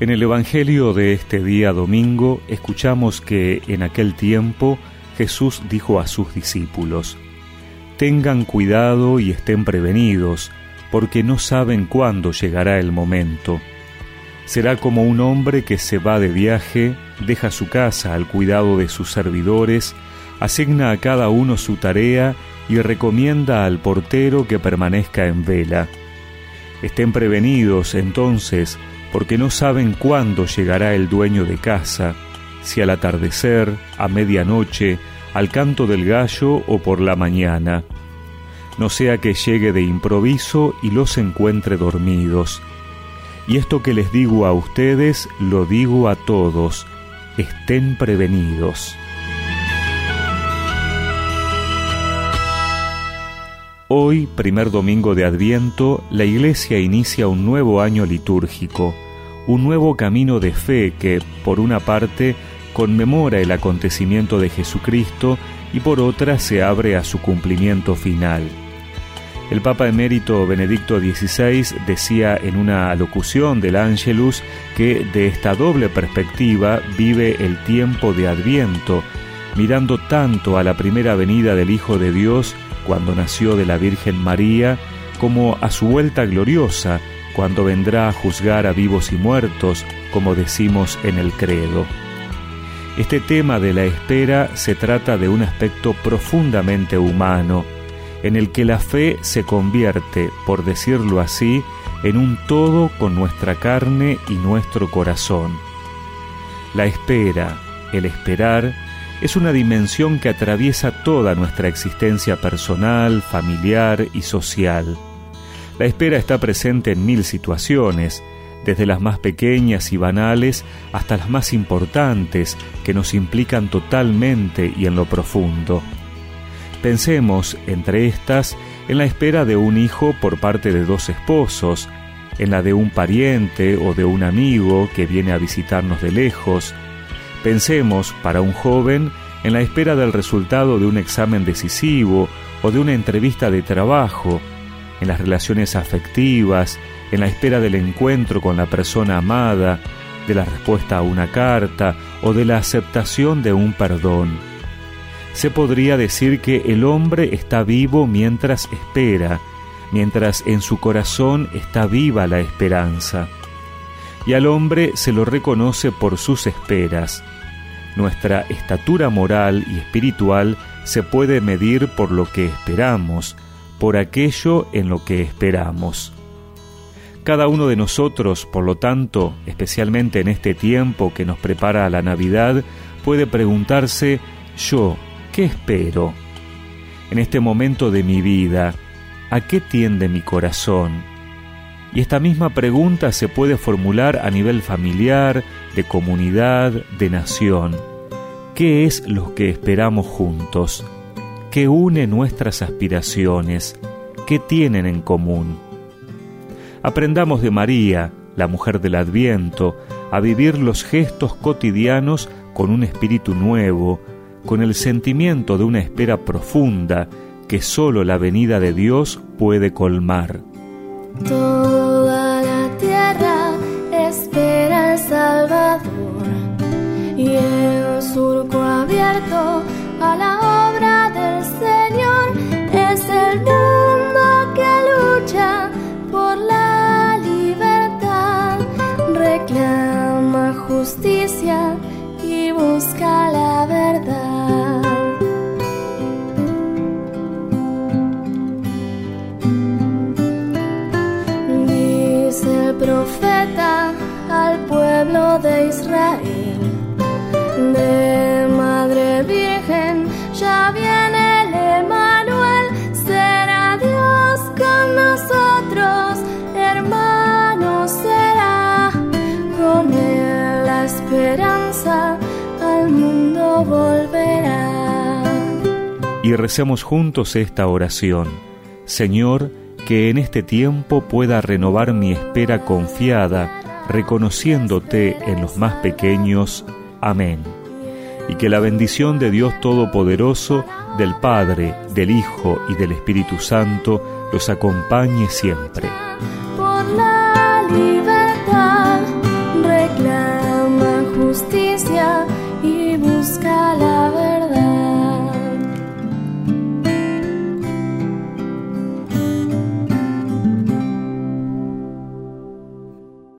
En el Evangelio de este día domingo escuchamos que en aquel tiempo Jesús dijo a sus discípulos, Tengan cuidado y estén prevenidos, porque no saben cuándo llegará el momento. Será como un hombre que se va de viaje, deja su casa al cuidado de sus servidores, asigna a cada uno su tarea y recomienda al portero que permanezca en vela. Estén prevenidos entonces, porque no saben cuándo llegará el dueño de casa, si al atardecer, a medianoche, al canto del gallo o por la mañana. No sea que llegue de improviso y los encuentre dormidos. Y esto que les digo a ustedes, lo digo a todos, estén prevenidos. Hoy, primer domingo de Adviento, la Iglesia inicia un nuevo año litúrgico, un nuevo camino de fe que, por una parte, conmemora el acontecimiento de Jesucristo y por otra se abre a su cumplimiento final. El Papa emérito Benedicto XVI decía en una alocución del Angelus que de esta doble perspectiva vive el tiempo de Adviento, mirando tanto a la primera venida del Hijo de Dios cuando nació de la Virgen María, como a su vuelta gloriosa, cuando vendrá a juzgar a vivos y muertos, como decimos en el credo. Este tema de la espera se trata de un aspecto profundamente humano, en el que la fe se convierte, por decirlo así, en un todo con nuestra carne y nuestro corazón. La espera, el esperar, es una dimensión que atraviesa toda nuestra existencia personal, familiar y social. La espera está presente en mil situaciones, desde las más pequeñas y banales hasta las más importantes que nos implican totalmente y en lo profundo. Pensemos, entre estas, en la espera de un hijo por parte de dos esposos, en la de un pariente o de un amigo que viene a visitarnos de lejos, Pensemos, para un joven, en la espera del resultado de un examen decisivo o de una entrevista de trabajo, en las relaciones afectivas, en la espera del encuentro con la persona amada, de la respuesta a una carta o de la aceptación de un perdón. Se podría decir que el hombre está vivo mientras espera, mientras en su corazón está viva la esperanza. Y al hombre se lo reconoce por sus esperas, nuestra estatura moral y espiritual se puede medir por lo que esperamos, por aquello en lo que esperamos. Cada uno de nosotros, por lo tanto, especialmente en este tiempo que nos prepara a la Navidad, puede preguntarse, yo, ¿qué espero? En este momento de mi vida, ¿a qué tiende mi corazón? Y esta misma pregunta se puede formular a nivel familiar, de comunidad, de nación. ¿Qué es lo que esperamos juntos? ¿Qué une nuestras aspiraciones? ¿Qué tienen en común? Aprendamos de María, la mujer del Adviento, a vivir los gestos cotidianos con un espíritu nuevo, con el sentimiento de una espera profunda que sólo la venida de Dios puede colmar. De Madre Virgen ya viene el Emanuel, será Dios con nosotros, hermano será con él la esperanza al mundo volverá. Y recemos juntos esta oración. Señor, que en este tiempo pueda renovar mi espera confiada, reconociéndote en los más pequeños. Amén. Y que la bendición de Dios Todopoderoso, del Padre, del Hijo y del Espíritu Santo los acompañe siempre.